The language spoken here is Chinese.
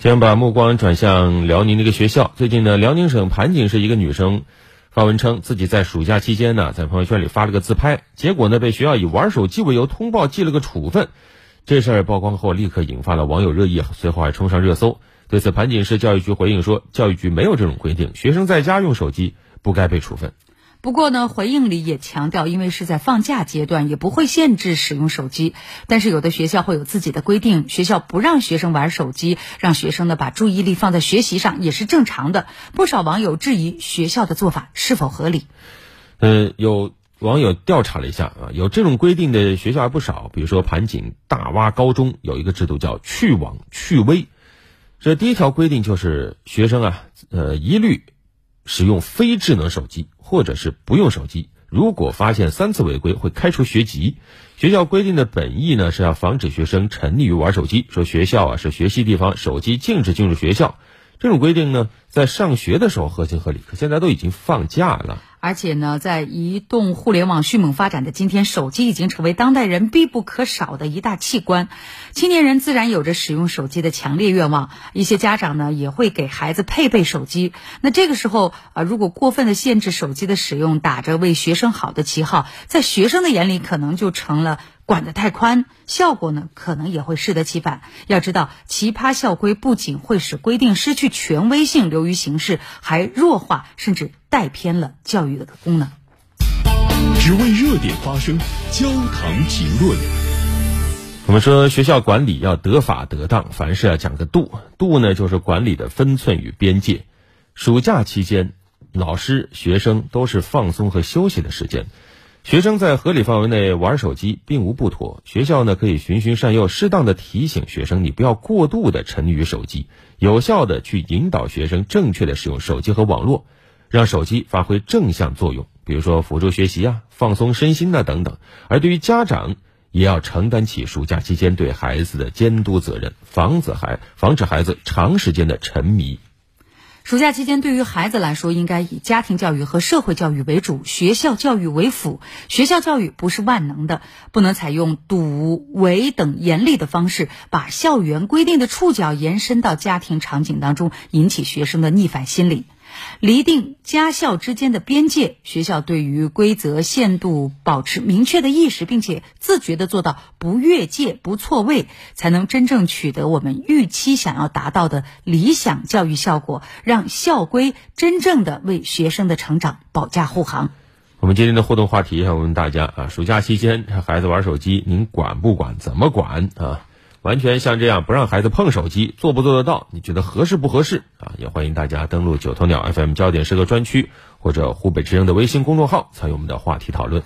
先把目光转向辽宁的一个学校。最近呢，辽宁省盘锦市一个女生发文称，自己在暑假期间呢，在朋友圈里发了个自拍，结果呢，被学校以玩手机为由通报记了个处分。这事儿曝光后，立刻引发了网友热议，随后还冲上热搜。对此，盘锦市教育局回应说，教育局没有这种规定，学生在家用手机不该被处分。不过呢，回应里也强调，因为是在放假阶段，也不会限制使用手机。但是有的学校会有自己的规定，学校不让学生玩手机，让学生呢把注意力放在学习上，也是正常的。不少网友质疑学校的做法是否合理。嗯，有网友调查了一下啊，有这种规定的学校还不少，比如说盘锦大洼高中有一个制度叫“去网去微”，这第一条规定就是学生啊，呃，一律。使用非智能手机，或者是不用手机。如果发现三次违规，会开除学籍。学校规定的本意呢，是要防止学生沉溺于玩手机。说学校啊是学习地方，手机禁止进入学校。这种规定呢，在上学的时候合情合理，可现在都已经放假了。而且呢，在移动互联网迅猛发展的今天，手机已经成为当代人必不可少的一大器官。青年人自然有着使用手机的强烈愿望，一些家长呢也会给孩子配备手机。那这个时候啊，如果过分的限制手机的使用，打着为学生好的旗号，在学生的眼里可能就成了。管得太宽，效果呢可能也会适得其反。要知道，奇葩校规不仅会使规定失去权威性、流于形式，还弱化甚至带偏了教育的功能。只为热点发声，焦糖评论。我们说，学校管理要得法得当，凡事要讲个度。度呢，就是管理的分寸与边界。暑假期间，老师、学生都是放松和休息的时间。学生在合理范围内玩手机并无不妥，学校呢可以循循善诱，适当的提醒学生，你不要过度的沉溺于手机，有效的去引导学生正确的使用手机和网络，让手机发挥正向作用，比如说辅助学习啊、放松身心啊等等。而对于家长，也要承担起暑假期间对孩子的监督责任，防止孩防止孩子长时间的沉迷。暑假期间，对于孩子来说，应该以家庭教育和社会教育为主，学校教育为辅。学校教育不是万能的，不能采用堵、围等严厉的方式，把校园规定的触角延伸到家庭场景当中，引起学生的逆反心理。厘定家校之间的边界，学校对于规则限度保持明确的意识，并且自觉的做到不越界、不错位，才能真正取得我们预期想要达到的理想教育效果，让校规真正的为学生的成长保驾护航。我们今天的互动话题想问大家啊，暑假期间孩子玩手机，您管不管？怎么管啊？完全像这样不让孩子碰手机，做不做得到？你觉得合适不合适啊？也欢迎大家登录九头鸟 FM 焦点时刻专区或者湖北之声的微信公众号，参与我们的话题讨论。